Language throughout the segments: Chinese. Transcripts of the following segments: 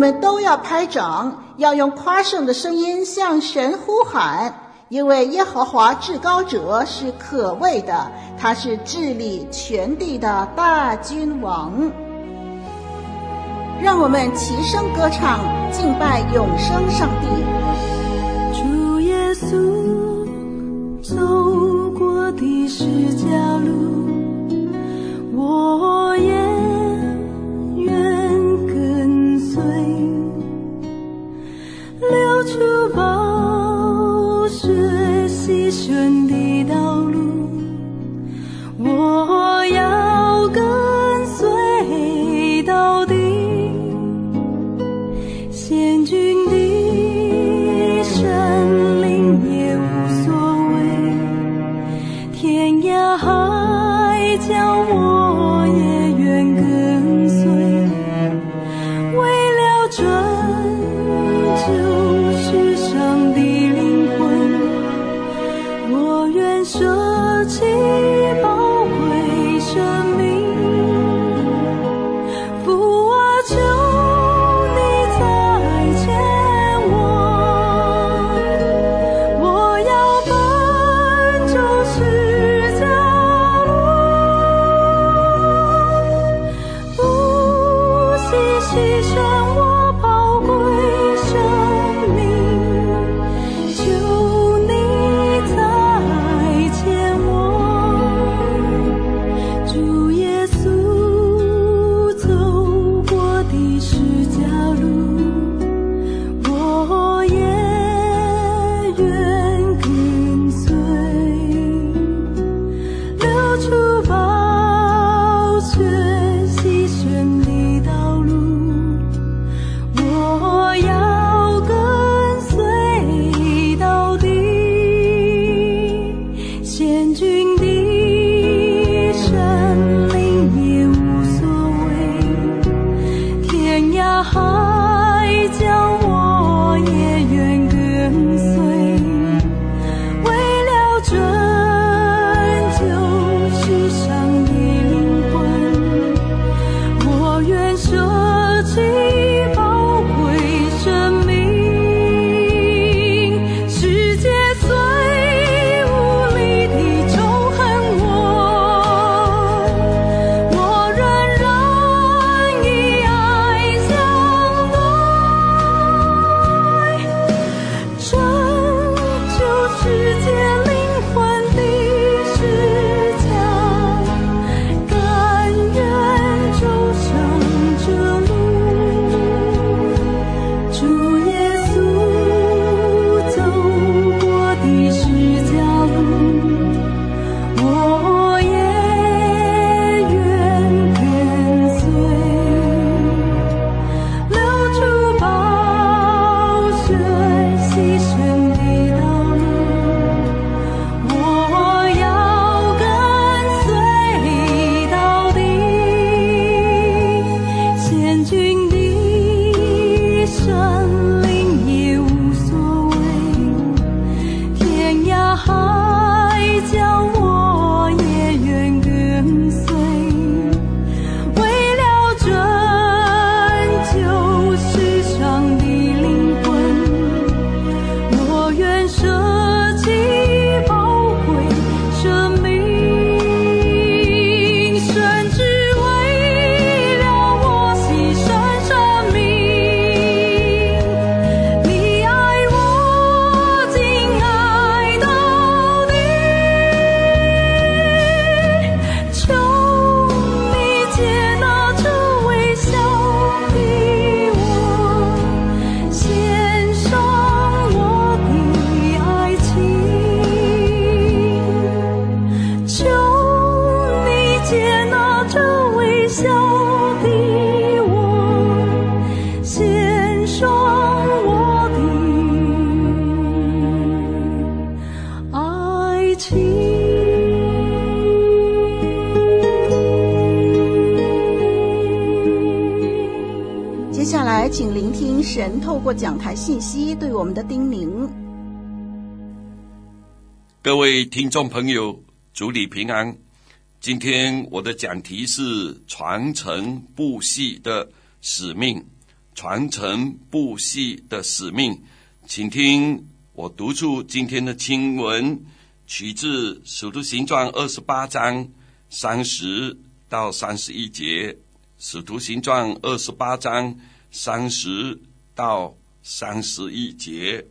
我们都要拍掌，要用夸胜的声音向神呼喊，因为耶和华至高者是可畏的，他是治理全地的大君王。让我们齐声歌唱，敬拜永生上帝。过讲台信息对我们的叮咛。各位听众朋友，主里平安。今天我的讲题是传承不息的使命。传承不息的使命，请听我读出今天的经文，取自《使徒行传》二十八章三十到三十一节，《使徒行传》二十八章。三十到三十一节，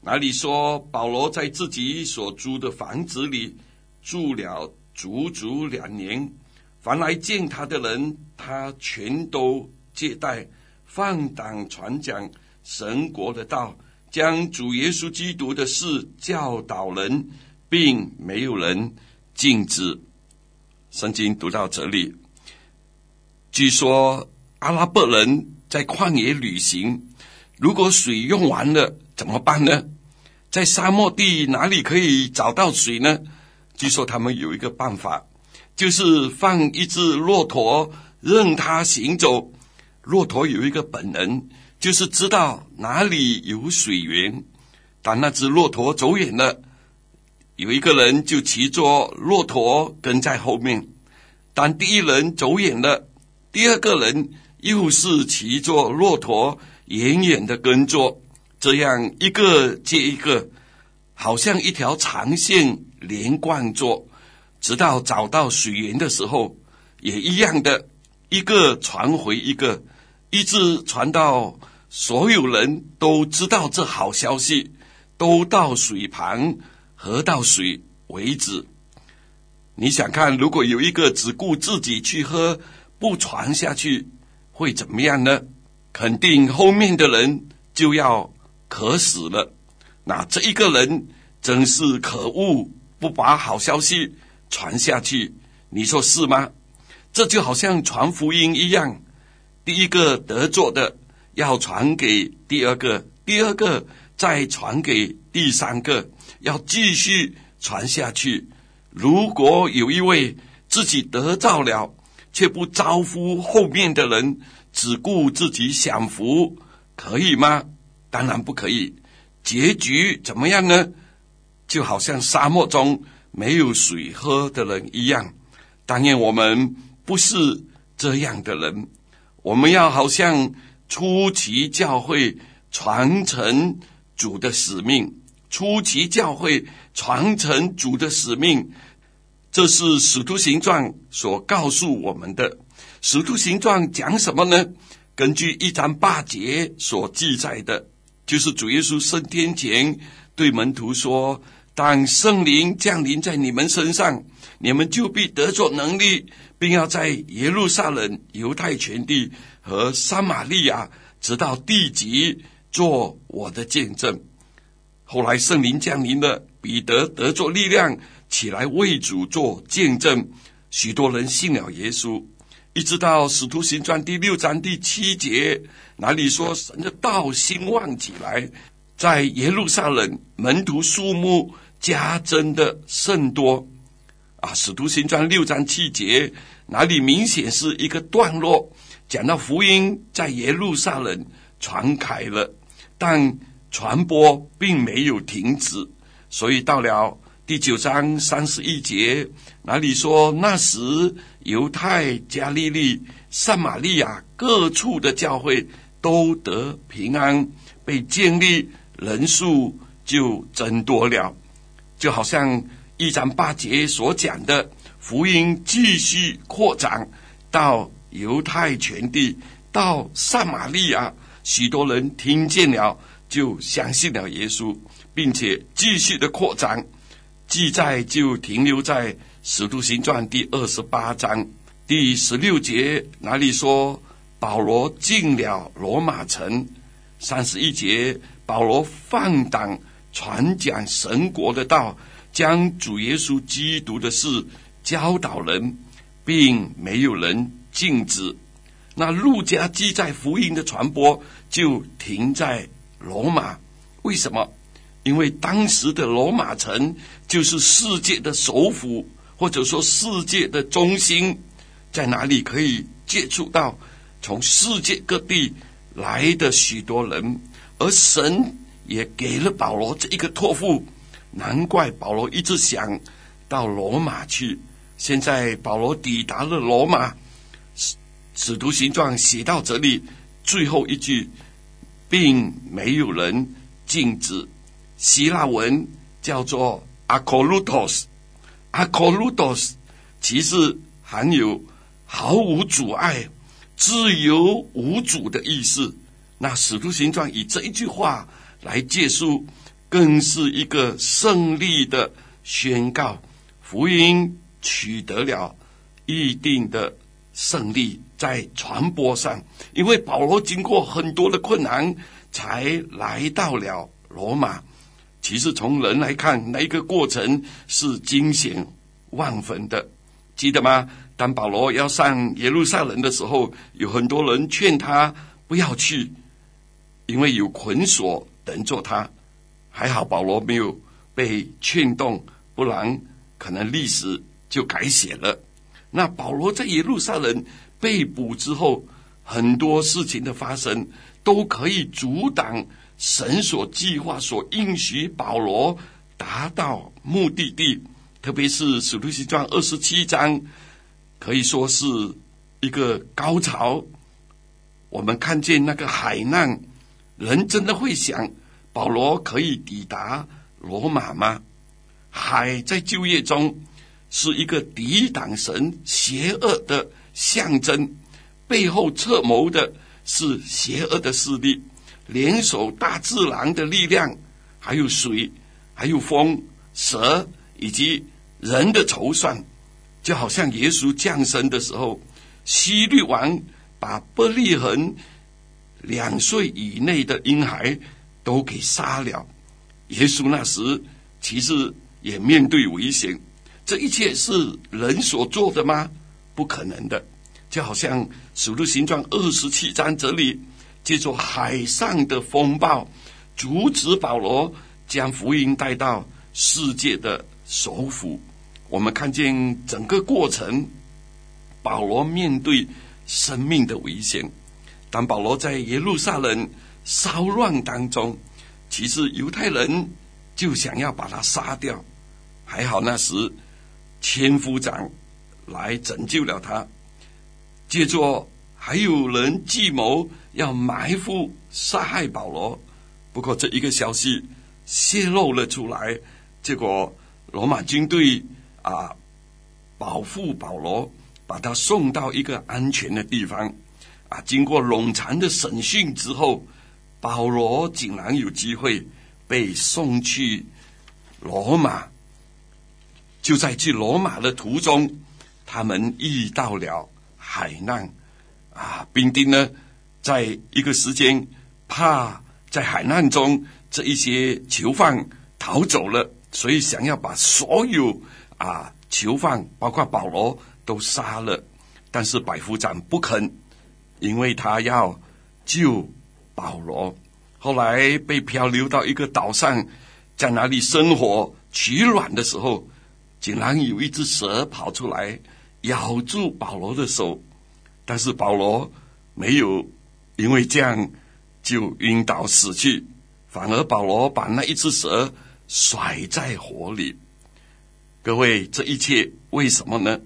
那里说保罗在自己所租的房子里住了足足两年，凡来见他的人，他全都接待，放胆传讲神国的道，将主耶稣基督的事教导人，并没有人禁止。圣经读到这里，据说阿拉伯人。在旷野旅行，如果水用完了怎么办呢？在沙漠地哪里可以找到水呢？据说他们有一个办法，就是放一只骆驼，任它行走。骆驼有一个本能，就是知道哪里有水源。当那只骆驼走远了，有一个人就骑着骆驼跟在后面。当第一人走远了，第二个人。又是骑着骆驼远远的跟着，这样一个接一个，好像一条长线连贯着，直到找到水源的时候，也一样的，一个传回一个，一直传到所有人都知道这好消息，都到水旁喝到水为止。你想看，如果有一个只顾自己去喝，不传下去，会怎么样呢？肯定后面的人就要渴死了。那这一个人真是可恶，不把好消息传下去，你说是吗？这就好像传福音一样，第一个得着的要传给第二个，第二个再传给第三个，要继续传下去。如果有一位自己得到了，却不招呼后面的人，只顾自己享福，可以吗？当然不可以。结局怎么样呢？就好像沙漠中没有水喝的人一样。当然，我们不是这样的人。我们要好像初期教会传承主的使命，初期教会传承主的使命。这是《使徒行传》所告诉我们的。《使徒行传》讲什么呢？根据一章八节所记载的，就是主耶稣升天前对门徒说：“当圣灵降临在你们身上，你们就必得着能力，并要在耶路撒冷、犹太全地和撒玛利亚，直到地极，做我的见证。”后来圣灵降临了，彼得得着力量。起来为主做见证，许多人信了耶稣，一直到使徒行传第六章第七节，哪里说神的道兴旺起来，在耶路撒冷门徒数目加增的甚多。啊，使徒行传六章七节，哪里明显是一个段落，讲到福音在耶路撒冷传开了，但传播并没有停止，所以到了。第九章三十一节，哪里说，那时犹太、加利利、撒玛利亚各处的教会都得平安，被建立，人数就增多了。就好像一章八节所讲的，福音继续扩展到犹太全地，到撒玛利亚，许多人听见了，就相信了耶稣，并且继续的扩展。记载就停留在《使徒行传》第二十八章第十六节，哪里说保罗进了罗马城。三十一节，保罗放胆传讲神国的道，将主耶稣基督的事教导人，并没有人禁止。那路加记载福音的传播就停在罗马，为什么？因为当时的罗马城就是世界的首府，或者说世界的中心，在哪里可以接触到从世界各地来的许多人，而神也给了保罗这一个托付，难怪保罗一直想到罗马去。现在保罗抵达了罗马，使使徒行传写到这里最后一句，并没有人禁止。希腊文叫做 “akolutos”，akolutos 其实含有毫无阻碍、自由无阻的意思。那《使徒行传》以这一句话来结束，更是一个胜利的宣告。福音取得了一定的胜利，在传播上，因为保罗经过很多的困难，才来到了罗马。其实从人来看，那一个过程是惊险万分的，记得吗？当保罗要上耶路撒冷的时候，有很多人劝他不要去，因为有捆锁等着他。还好保罗没有被劝动，不然可能历史就改写了。那保罗在耶路撒冷被捕之后，很多事情的发生都可以阻挡。神所计划、所应许保罗达到目的地，特别是使徒行传二十七章，可以说是一个高潮。我们看见那个海难，人真的会想，保罗可以抵达罗马吗？海在旧约中是一个抵挡神邪恶的象征，背后策谋的是邪恶的势力。联手大自然的力量，还有水，还有风、蛇以及人的筹算，就好像耶稣降生的时候，希律王把伯利恒两岁以内的婴孩都给杀了。耶稣那时其实也面对危险，这一切是人所做的吗？不可能的。就好像使徒行传二十七章这里。借助海上的风暴，阻止保罗将福音带到世界的首府。我们看见整个过程，保罗面对生命的危险。当保罗在耶路撒冷骚乱当中，其实犹太人就想要把他杀掉。还好那时千夫长来拯救了他。借助还有人计谋。要埋伏杀害保罗，不过这一个消息泄露了出来，结果罗马军队啊保护保罗，把他送到一个安全的地方。啊，经过冗长的审讯之后，保罗竟然有机会被送去罗马。就在去罗马的途中，他们遇到了海难，啊，兵丁呢？在一个时间，怕在海难中这一些囚犯逃走了，所以想要把所有啊囚犯，包括保罗都杀了。但是百夫长不肯，因为他要救保罗。后来被漂流到一个岛上，在那里生火取暖的时候，竟然有一只蛇跑出来咬住保罗的手，但是保罗没有。因为这样就晕倒死去，反而保罗把那一只蛇甩在火里。各位，这一切为什么呢？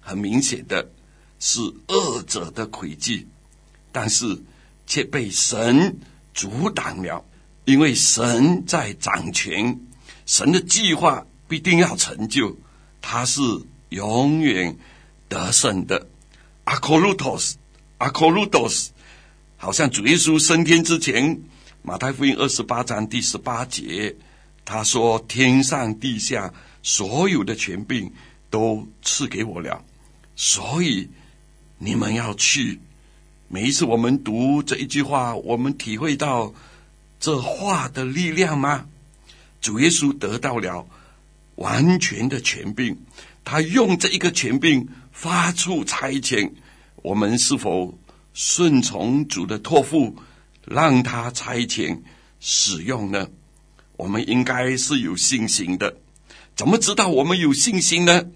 很明显的是恶者的诡计，但是却被神阻挡了，因为神在掌权，神的计划必定要成就，他是永远得胜的。Akolutos，Akolutos。好像主耶稣升天之前，马太福音二十八章第十八节，他说：“天上地下所有的权柄都赐给我了，所以你们要去。”每一次我们读这一句话，我们体会到这话的力量吗？主耶稣得到了完全的权柄，他用这一个权柄发出差遣。我们是否顺从主的托付，让他差遣使用呢？我们应该是有信心的。怎么知道我们有信心呢？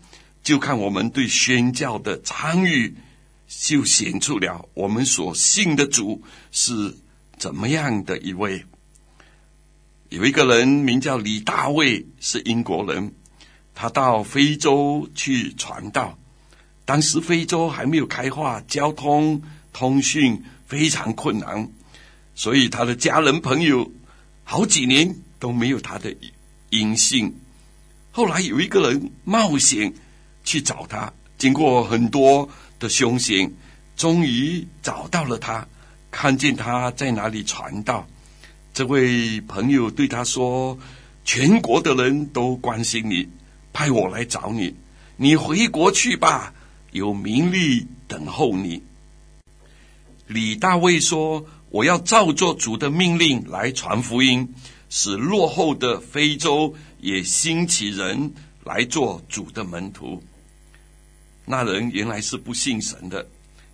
就看我们对宣教的参与，就显出了我们所信的主是怎么样的一位。有一个人名叫李大卫，是英国人，他到非洲去传道。当时非洲还没有开化，交通通讯非常困难，所以他的家人朋友好几年都没有他的音信。后来有一个人冒险去找他，经过很多的凶险，终于找到了他，看见他在哪里传道。这位朋友对他说：“全国的人都关心你，派我来找你，你回国去吧，有名利等候你。”李大卫说：“我要照着主的命令来传福音，使落后的非洲也兴起人来做主的门徒。”那人原来是不信神的，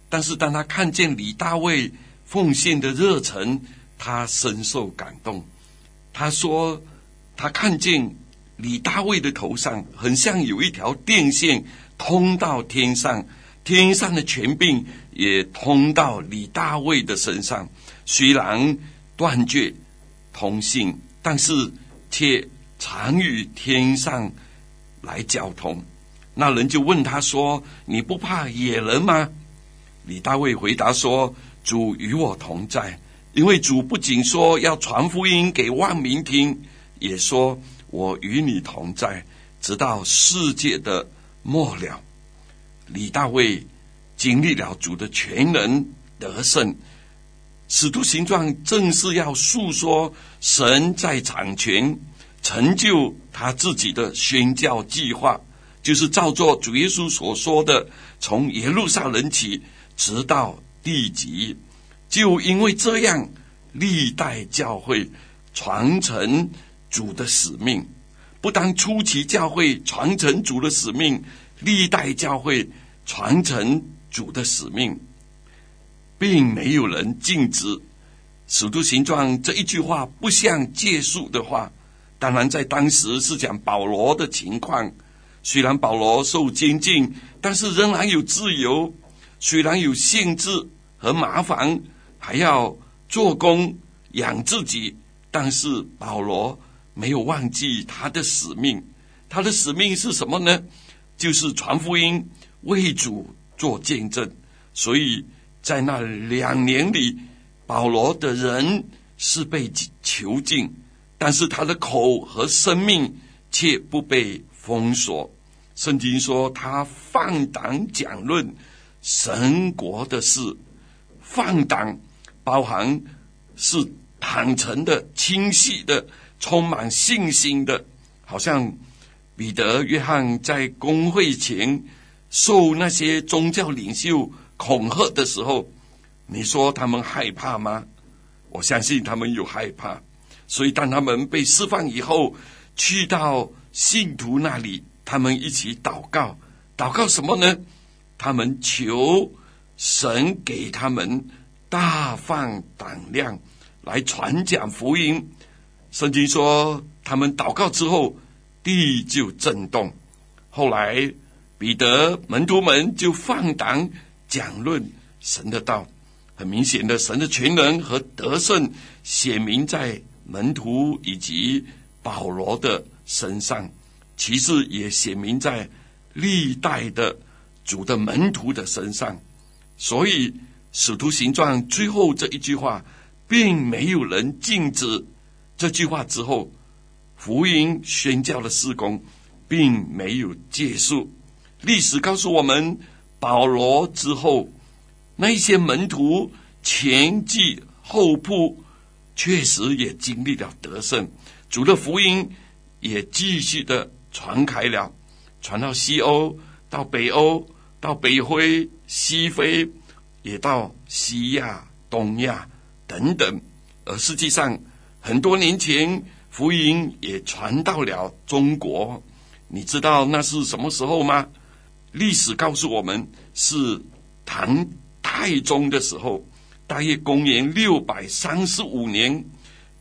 但是当他看见李大卫奉献的热忱，他深受感动，他说：“他看见李大卫的头上很像有一条电线通到天上，天上的权柄也通到李大卫的身上。虽然断绝通信，但是却常与天上来交通。”那人就问他说：“你不怕野人吗？”李大卫回答说：“主与我同在。”因为主不仅说要传福音给万民听，也说我与你同在，直到世界的末了。李大卫经历了主的全能得胜，使徒行传正是要诉说神在掌权，成就他自己的宣教计划，就是照做主耶稣所说的，从耶路撒冷起，直到地极。就因为这样，历代教会传承主的使命，不但初期教会传承主的使命，历代教会传承主的使命，并没有人禁止。使徒行状这一句话不像借宿的话，当然在当时是讲保罗的情况。虽然保罗受监禁，但是仍然有自由；虽然有限制和麻烦。还要做工养自己，但是保罗没有忘记他的使命。他的使命是什么呢？就是传福音，为主做见证。所以在那两年里，保罗的人是被囚禁，但是他的口和生命却不被封锁。圣经说他放胆讲论神国的事，放胆。包含是坦诚的、清晰的、充满信心的，好像彼得、约翰在公会前受那些宗教领袖恐吓的时候，你说他们害怕吗？我相信他们有害怕。所以当他们被释放以后，去到信徒那里，他们一起祷告，祷告什么呢？他们求神给他们。大放胆量来传讲福音。圣经说，他们祷告之后，地就震动。后来，彼得门徒们就放胆讲论神的道。很明显的，神的全能和得胜显明在门徒以及保罗的身上，其次也显明在历代的主的门徒的身上。所以。使徒行传最后这一句话，并没有人禁止。这句话之后，福音宣教的事工并没有结束。历史告诉我们，保罗之后，那些门徒前继后仆，确实也经历了得胜。主的福音也继续的传开了，传到西欧，到北欧，到北非、西非。也到西亚、东亚等等，而实际上很多年前，福音也传到了中国。你知道那是什么时候吗？历史告诉我们是唐太宗的时候，大约公元六百三十五年，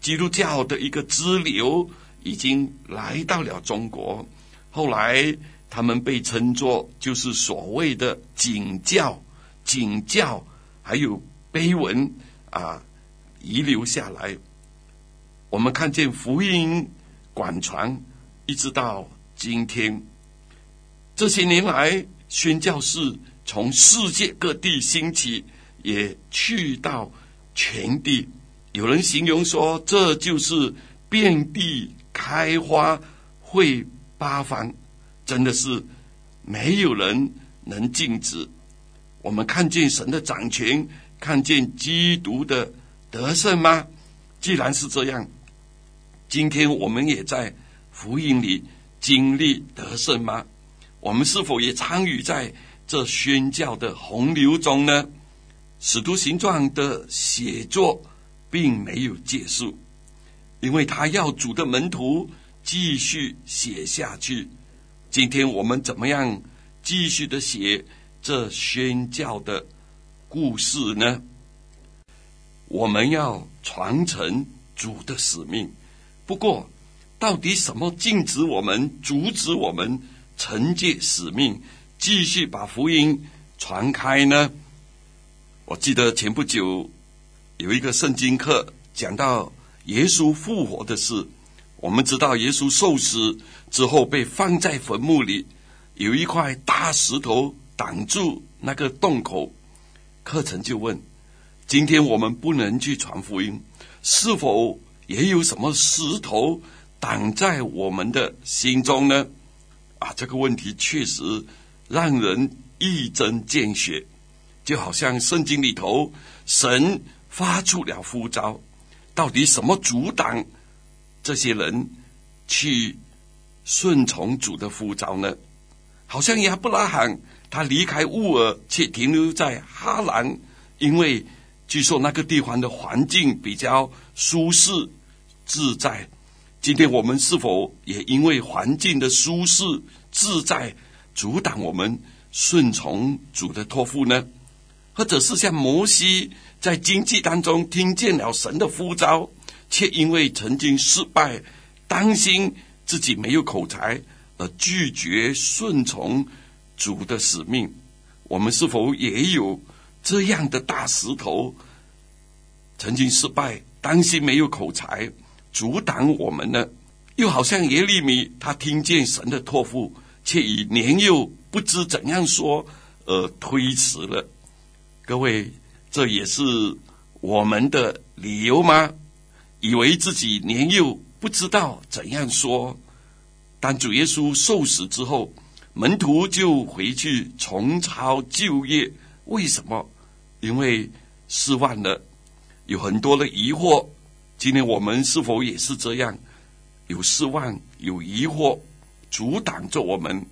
基督教的一个支流已经来到了中国。后来他们被称作就是所谓的景教，景教还有碑文啊遗留下来。我们看见福音广传，一直到今天。这些年来，宣教士从世界各地兴起，也去到全地。有人形容说，这就是遍地开花，会八方，真的是没有人能禁止。我们看见神的掌权，看见基督的得胜吗？既然是这样，今天我们也在福音里经历得胜吗？我们是否也参与在这宣教的洪流中呢？使徒行传的写作并没有结束，因为他要主的门徒继续写下去。今天我们怎么样继续的写这宣教的故事呢？我们要传承主的使命。不过，到底什么禁止我们、阻止我们？承接使命，继续把福音传开呢？我记得前不久有一个圣经课讲到耶稣复活的事。我们知道耶稣受死之后被放在坟墓里，有一块大石头挡住那个洞口。课程就问：今天我们不能去传福音，是否也有什么石头挡在我们的心中呢？啊，这个问题确实让人一针见血，就好像圣经里头，神发出了呼召，到底什么阻挡这些人去顺从主的呼召呢？好像亚伯拉罕他离开乌尔，却停留在哈兰，因为据说那个地方的环境比较舒适自在。今天我们是否也因为环境的舒适自在，阻挡我们顺从主的托付呢？或者是像摩西在经济当中听见了神的呼召，却因为曾经失败，担心自己没有口才而拒绝顺从主的使命？我们是否也有这样的大石头？曾经失败，担心没有口才。阻挡我们呢？又好像耶利米，他听见神的托付，却以年幼不知怎样说而推辞了。各位，这也是我们的理由吗？以为自己年幼不知道怎样说。当主耶稣受死之后，门徒就回去重操旧业。为什么？因为失望了，有很多的疑惑。今天我们是否也是这样，有失望、有疑惑，阻挡着我们，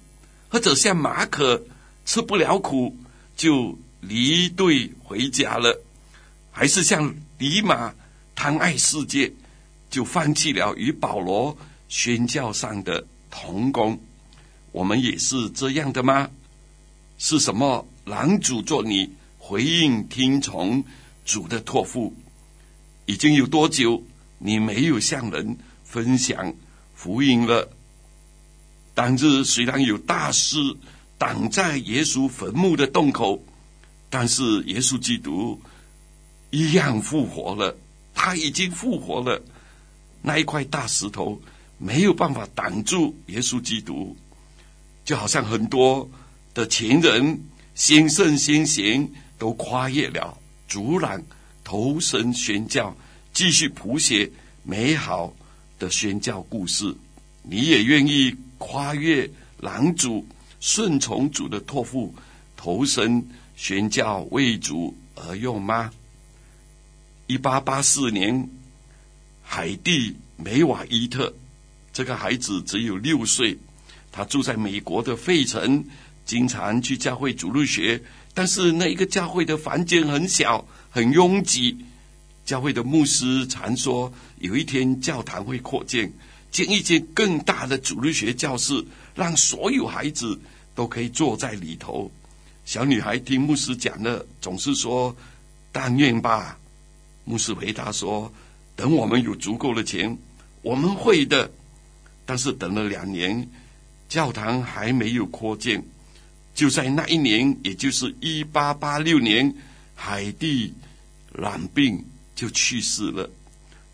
或者像马可吃不了苦就离队回家了，还是像李马贪爱世界，就放弃了与保罗宣教上的同工？我们也是这样的吗？是什么拦阻着你回应听从主的托付？已经有多久你没有向人分享福音了？当日虽然有大石挡在耶稣坟墓的洞口，但是耶稣基督一样复活了。他已经复活了，那一块大石头没有办法挡住耶稣基督，就好像很多的前人先圣先贤都跨越了阻拦。投身宣教，继续谱写美好的宣教故事。你也愿意跨越拦阻，顺从主的托付，投身宣教，为主而用吗？一八八四年，海蒂梅瓦伊特这个孩子只有六岁，他住在美国的费城，经常去教会主日学，但是那一个教会的房间很小。很拥挤，教会的牧师常说，有一天教堂会扩建，建一间更大的主日学教室，让所有孩子都可以坐在里头。小女孩听牧师讲的，总是说：“但愿吧。”牧师回答说：“等我们有足够的钱，我们会的。”但是等了两年，教堂还没有扩建。就在那一年，也就是一八八六年，海蒂染病就去世了。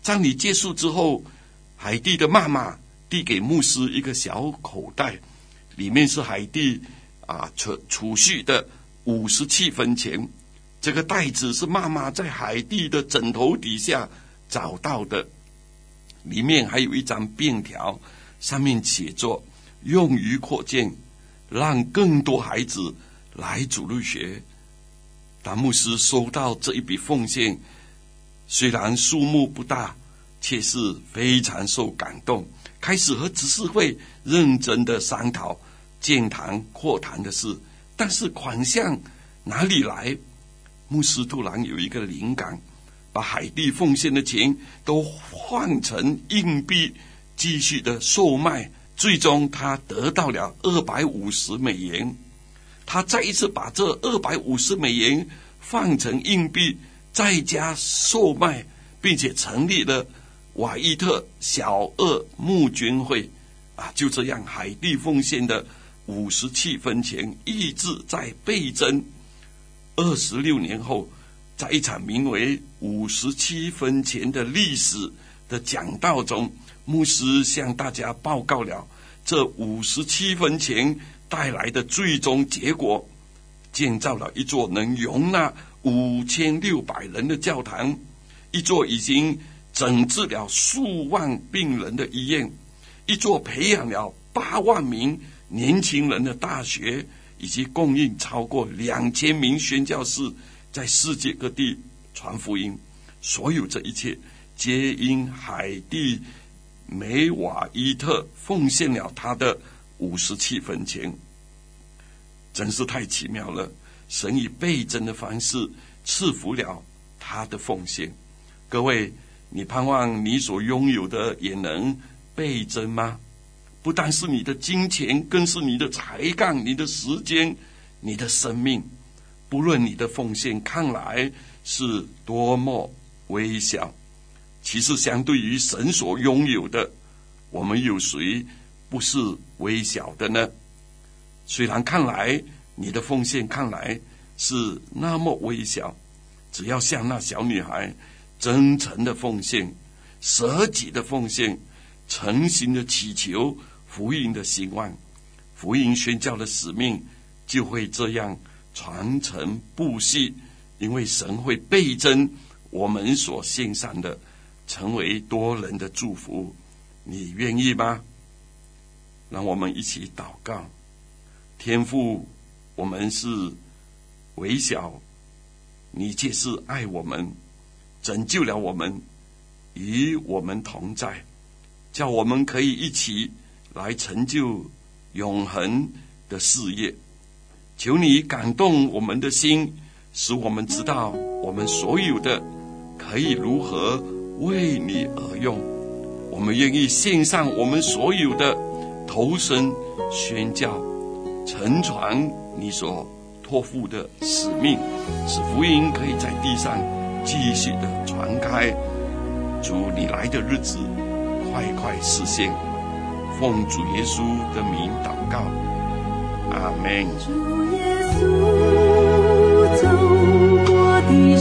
葬礼结束之后，海蒂的妈妈递给牧师一个小口袋，里面是海蒂。啊，储储蓄的五十七分钱，这个袋子是妈妈在海蒂的枕头底下找到的，里面还有一张便条，上面写着“用于扩建，让更多孩子来主路学”。当牧师收到这一笔奉献，虽然数目不大，却是非常受感动，开始和执事会认真的商讨。建堂扩堂的事，但是款项哪里来？牧师突然有一个灵感，把海蒂奉献的钱都换成硬币，继续的售卖。最终，他得到了二百五十美元。他再一次把这二百五十美元换成硬币，再加售卖，并且成立了瓦伊特小鳄募捐会。啊，就这样，海地奉献的。五十七分钱一直在倍增。二十六年后，在一场名为“五十七分钱”的历史的讲道中，牧师向大家报告了这五十七分钱带来的最终结果：建造了一座能容纳五千六百人的教堂，一座已经诊治了数万病人的医院，一座培养了八万名。年轻人的大学，以及供应超过两千名宣教士在世界各地传福音，所有这一切皆因海地梅瓦伊特奉献了他的五十七分钱，真是太奇妙了！神以倍增的方式赐福了他的奉献。各位，你盼望你所拥有的也能倍增吗？不但是你的金钱，更是你的才干、你的时间、你的生命。不论你的奉献看来是多么微小，其实相对于神所拥有的，我们有谁不是微小的呢？虽然看来你的奉献看来是那么微小，只要像那小女孩真诚的奉献、舍己的奉献、诚心的祈求。福音的兴旺，福音宣教的使命就会这样传承不息，因为神会倍增我们所献上的，成为多人的祝福。你愿意吗？让我们一起祷告。天父，我们是微小，你却是爱我们，拯救了我们，与我们同在，叫我们可以一起。来成就永恒的事业，求你感动我们的心，使我们知道我们所有的可以如何为你而用。我们愿意献上我们所有的，投身宣教，承传你所托付的使命，使福音可以在地上继续的传开。主你来的日子，快快实现。奉主耶稣的名祷告，阿门。主耶稣走过的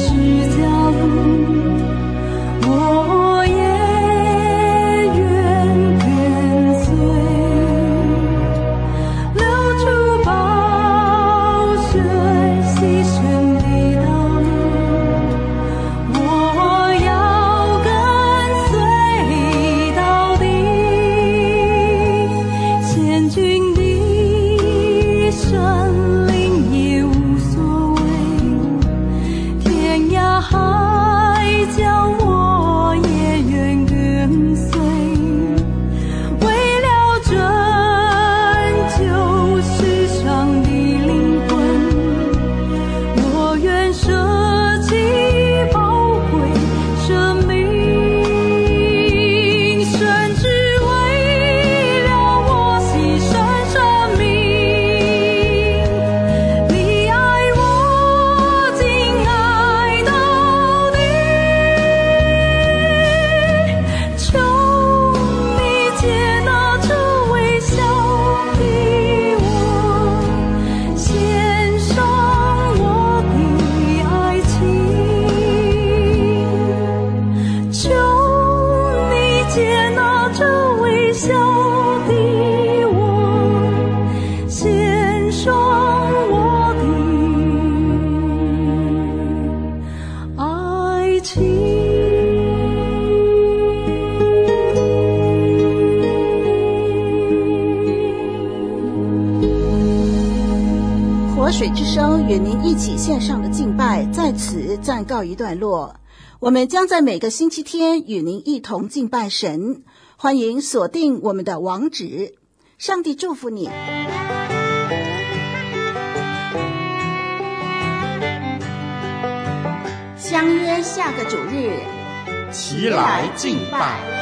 我的爱情。活水之声与您一起献上的敬拜在此暂告一段落。我们将在每个星期天与您一同敬拜神欢迎锁定我们的网址。上帝祝福你。相约下个九日。齐来敬拜。